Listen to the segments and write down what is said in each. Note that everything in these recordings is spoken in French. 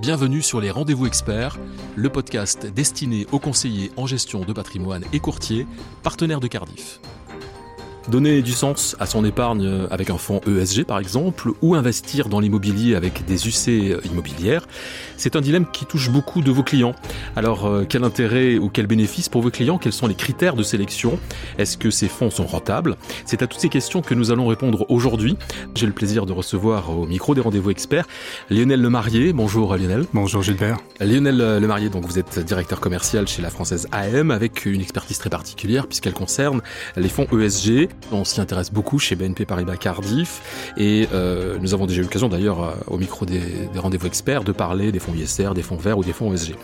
Bienvenue sur les Rendez-vous Experts, le podcast destiné aux conseillers en gestion de patrimoine et courtiers, partenaires de Cardiff. Donner du sens à son épargne avec un fonds ESG par exemple, ou investir dans l'immobilier avec des UC immobilières, c'est un dilemme qui touche beaucoup de vos clients. Alors euh, quel intérêt ou quel bénéfice pour vos clients? Quels sont les critères de sélection? Est-ce que ces fonds sont rentables? C'est à toutes ces questions que nous allons répondre aujourd'hui. J'ai le plaisir de recevoir au micro des rendez-vous experts Lionel Lemarié. Bonjour Lionel. Bonjour Gilbert. Lionel Lemarié, donc vous êtes directeur commercial chez la française AM avec une expertise très particulière puisqu'elle concerne les fonds ESG. On s'y intéresse beaucoup chez BNP Paribas Cardiff et euh, nous avons déjà eu l'occasion d'ailleurs euh, au micro des, des rendez-vous experts de parler des fonds ISR, des fonds verts ou des fonds ESG.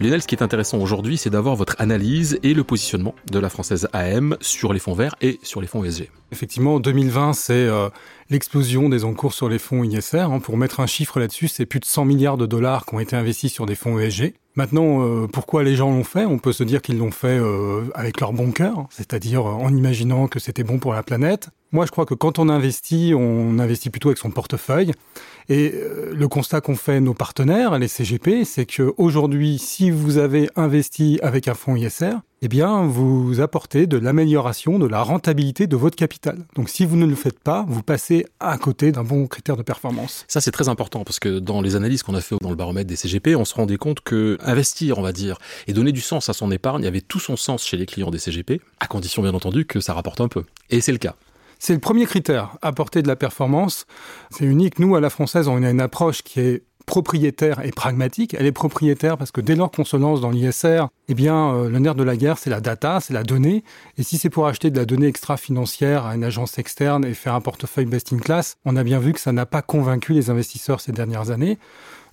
Lionel, ce qui est intéressant aujourd'hui, c'est d'avoir votre analyse et le positionnement de la française AM sur les fonds verts et sur les fonds ESG. Effectivement, 2020, c'est euh, l'explosion des encours sur les fonds ISR. Hein. Pour mettre un chiffre là-dessus, c'est plus de 100 milliards de dollars qui ont été investis sur des fonds ESG. Maintenant, euh, pourquoi les gens l'ont fait? On peut se dire qu'ils l'ont fait euh, avec leur bon cœur, c'est-à-dire en imaginant que c'était bon pour la planète. Moi, je crois que quand on investit, on investit plutôt avec son portefeuille. Et euh, le constat qu'ont fait nos partenaires, les CGP, c'est que aujourd'hui, si vous avez investi avec un fonds ISR, eh bien, vous apportez de l'amélioration de la rentabilité de votre capital. Donc, si vous ne le faites pas, vous passez à côté d'un bon critère de performance. Ça, c'est très important parce que dans les analyses qu'on a fait dans le baromètre des CGP, on se rendait compte que investir, on va dire, et donner du sens à son épargne avait tout son sens chez les clients des CGP, à condition bien entendu que ça rapporte un peu. Et c'est le cas. C'est le premier critère, apporter de la performance. C'est unique. Nous, à la française, on a une approche qui est propriétaire et pragmatique. Elle est propriétaire parce que dès lors qu'on se lance dans l'ISR, eh bien, euh, le nerf de la guerre, c'est la data, c'est la donnée. Et si c'est pour acheter de la donnée extra-financière à une agence externe et faire un portefeuille best-in-class, on a bien vu que ça n'a pas convaincu les investisseurs ces dernières années.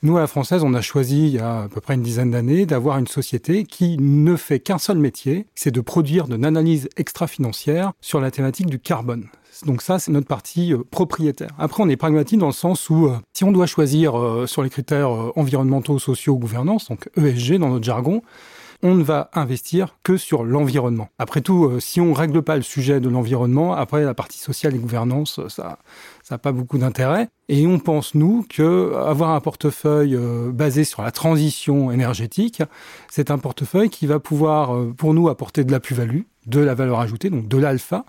Nous, à la française, on a choisi, il y a à peu près une dizaine d'années, d'avoir une société qui ne fait qu'un seul métier, c'est de produire de l'analyse extra-financière sur la thématique du carbone. Donc ça, c'est notre partie euh, propriétaire. Après, on est pragmatique dans le sens où euh, si on doit choisir euh, sur les critères environnementaux, sociaux, gouvernance, donc ESG dans notre jargon, on ne va investir que sur l'environnement. Après tout, si on règle pas le sujet de l'environnement, après la partie sociale et gouvernance, ça, ça n'a pas beaucoup d'intérêt. Et on pense nous que avoir un portefeuille basé sur la transition énergétique, c'est un portefeuille qui va pouvoir, pour nous, apporter de la plus-value, de la valeur ajoutée, donc de l'alpha,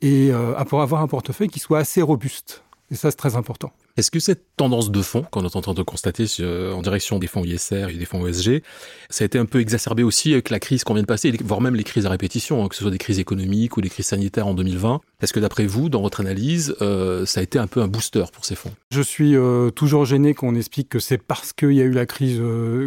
et euh, pour avoir un portefeuille qui soit assez robuste. Et ça, c'est très important. Est-ce que cette tendance de fonds qu'on est en train de constater euh, en direction des fonds ISR et des fonds ESG, ça a été un peu exacerbé aussi avec la crise qu'on vient de passer, voire même les crises à répétition, hein, que ce soit des crises économiques ou des crises sanitaires en 2020 Est-ce que d'après vous, dans votre analyse, euh, ça a été un peu un booster pour ces fonds? Je suis euh, toujours gêné qu'on explique que c'est parce qu'il y a eu la crise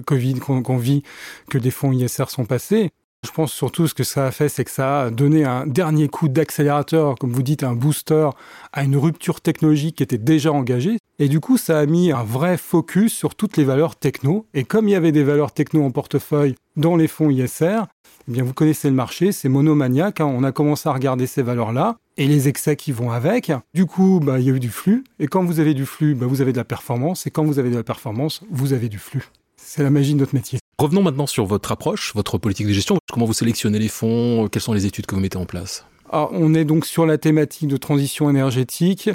Covid qu'on vit que des fonds ISR sont passés. Je pense surtout ce que ça a fait, c'est que ça a donné un dernier coup d'accélérateur, comme vous dites, un booster à une rupture technologique qui était déjà engagée. Et du coup, ça a mis un vrai focus sur toutes les valeurs techno. Et comme il y avait des valeurs techno en portefeuille dans les fonds ISR, eh bien, vous connaissez le marché, c'est monomaniaque. Hein. On a commencé à regarder ces valeurs-là et les excès qui vont avec. Du coup, bah, il y a eu du flux. Et quand vous avez du flux, bah, vous avez de la performance. Et quand vous avez de la performance, vous avez du flux. C'est la magie de notre métier. Revenons maintenant sur votre approche, votre politique de gestion. Comment vous sélectionnez les fonds Quelles sont les études que vous mettez en place? Alors, On est donc sur la thématique de transition énergétique.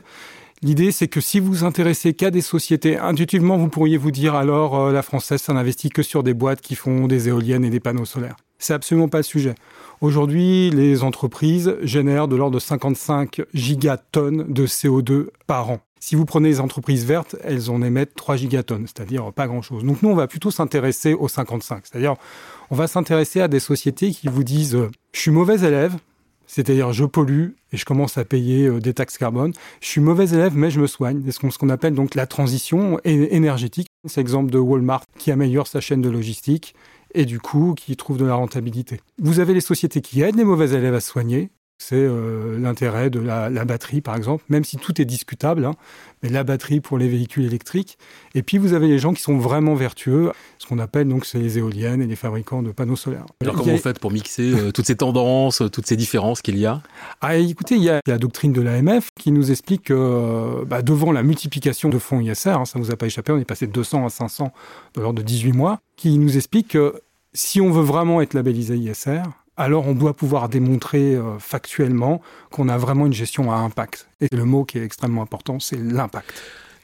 L'idée, c'est que si vous vous intéressez qu'à des sociétés, intuitivement, vous pourriez vous dire alors euh, la française, ça n'investit que sur des boîtes qui font des éoliennes et des panneaux solaires. C'est absolument pas le sujet. Aujourd'hui, les entreprises génèrent de l'ordre de 55 gigatonnes de CO2 par an. Si vous prenez les entreprises vertes, elles en émettent 3 gigatonnes, c'est-à-dire pas grand-chose. Donc nous, on va plutôt s'intéresser aux 55, c'est-à-dire on va s'intéresser à des sociétés qui vous disent euh, je suis mauvais élève, c'est-à-dire je pollue et je commence à payer euh, des taxes carbone. Je suis mauvais élève, mais je me soigne. C'est ce qu'on appelle donc la transition énergétique. C'est l'exemple de Walmart qui améliore sa chaîne de logistique et du coup qui trouve de la rentabilité. Vous avez les sociétés qui aident les mauvais élèves à se soigner c'est euh, l'intérêt de la, batterie, par exemple, même si tout est discutable, hein, mais la batterie pour les véhicules électriques. Et puis vous avez les gens qui sont vraiment vertueux, ce qu'on appelle donc c'est les éoliennes et les fabricants de panneaux solaires. Alors comment vous faites pour mixer euh, toutes ces tendances, toutes ces différences qu'il y a? Ah écoutez, il y a la doctrine de l'AMF qui nous explique que euh, bah, devant la multiplication de fonds ISR, hein, ça ne vous a pas échappé, on est passé de 200 à 500 dans l'ordre de 18 mois, qui nous explique que si on veut vraiment être labellisé ISR, alors on doit pouvoir démontrer euh, factuellement qu'on a vraiment une gestion à impact. Et le mot qui est extrêmement important, c'est l'impact.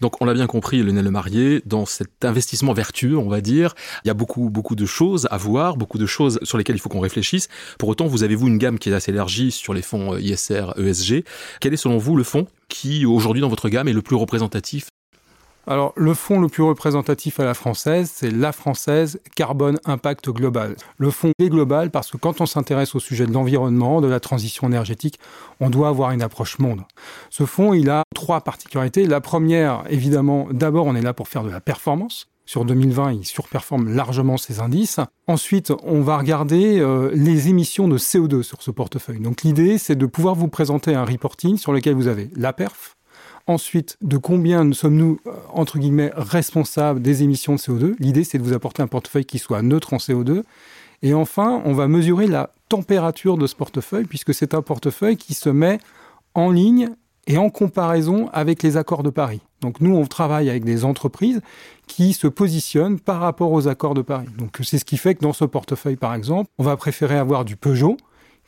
Donc on l'a bien compris, Lionel Marié, dans cet investissement vertueux, on va dire, il y a beaucoup beaucoup de choses à voir, beaucoup de choses sur lesquelles il faut qu'on réfléchisse. Pour autant, vous avez vous une gamme qui est assez élargie sur les fonds ISR, ESG. Quel est selon vous le fonds qui aujourd'hui dans votre gamme est le plus représentatif alors, le fonds le plus représentatif à la française, c'est la française Carbone Impact Global. Le fonds est global parce que quand on s'intéresse au sujet de l'environnement, de la transition énergétique, on doit avoir une approche monde. Ce fonds, il a trois particularités. La première, évidemment, d'abord, on est là pour faire de la performance. Sur 2020, il surperforme largement ses indices. Ensuite, on va regarder euh, les émissions de CO2 sur ce portefeuille. Donc l'idée, c'est de pouvoir vous présenter un reporting sur lequel vous avez la perf, Ensuite, de combien sommes-nous, euh, entre guillemets, responsables des émissions de CO2 L'idée, c'est de vous apporter un portefeuille qui soit neutre en CO2. Et enfin, on va mesurer la température de ce portefeuille, puisque c'est un portefeuille qui se met en ligne et en comparaison avec les accords de Paris. Donc nous, on travaille avec des entreprises qui se positionnent par rapport aux accords de Paris. Donc c'est ce qui fait que dans ce portefeuille, par exemple, on va préférer avoir du Peugeot,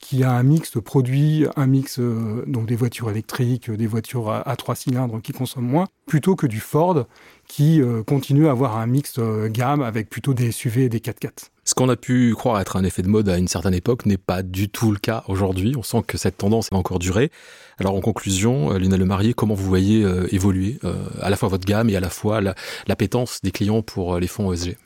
qui a un mix de produits, un mix euh, donc des voitures électriques, des voitures à, trois cylindres qui consomment moins, plutôt que du Ford qui euh, continue à avoir un mix euh, gamme avec plutôt des SUV et des 4x4. Ce qu'on a pu croire être un effet de mode à une certaine époque n'est pas du tout le cas aujourd'hui. On sent que cette tendance va encore durer. Alors en conclusion, Lina Le Marié, comment vous voyez évoluer à la fois votre gamme et à la fois l'appétence des clients pour les fonds ESG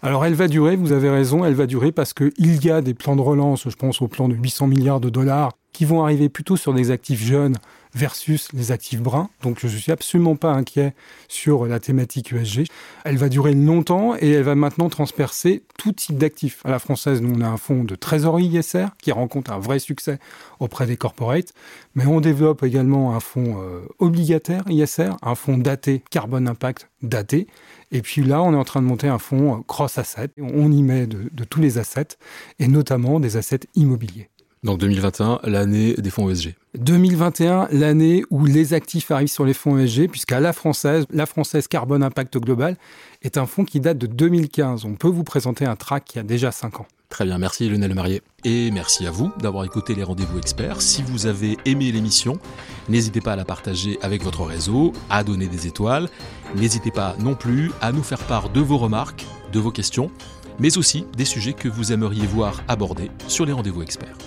alors elle va durer, vous avez raison, elle va durer parce qu'il y a des plans de relance, je pense au plan de 800 milliards de dollars, qui vont arriver plutôt sur des actifs jeunes versus les actifs bruns. Donc je ne suis absolument pas inquiet sur la thématique USG. Elle va durer longtemps et elle va maintenant transpercer tout type d'actifs. À la française, nous on a un fonds de trésorerie ISR qui rencontre un vrai succès auprès des corporates, mais on développe également un fonds euh, obligataire ISR, un fonds daté carbone impact daté et puis là, on est en train de monter un fonds euh, cross-asset. On y met de, tous les assets, et notamment des assets immobiliers. Donc 2021, l'année des fonds ESG. 2021, l'année où les actifs arrivent sur les fonds ESG, puisqu'à la française, la française Carbone Impact Global est un fonds qui date de 2015. On peut vous présenter un track qui a déjà 5 ans. Très bien, merci Lionel Marié. Et merci à vous d'avoir écouté les rendez-vous experts. Si vous avez aimé l'émission, n'hésitez pas à la partager avec votre réseau, à donner des étoiles. N'hésitez pas non plus à nous faire part de vos remarques, de vos questions, mais aussi des sujets que vous aimeriez voir abordés sur les rendez-vous experts.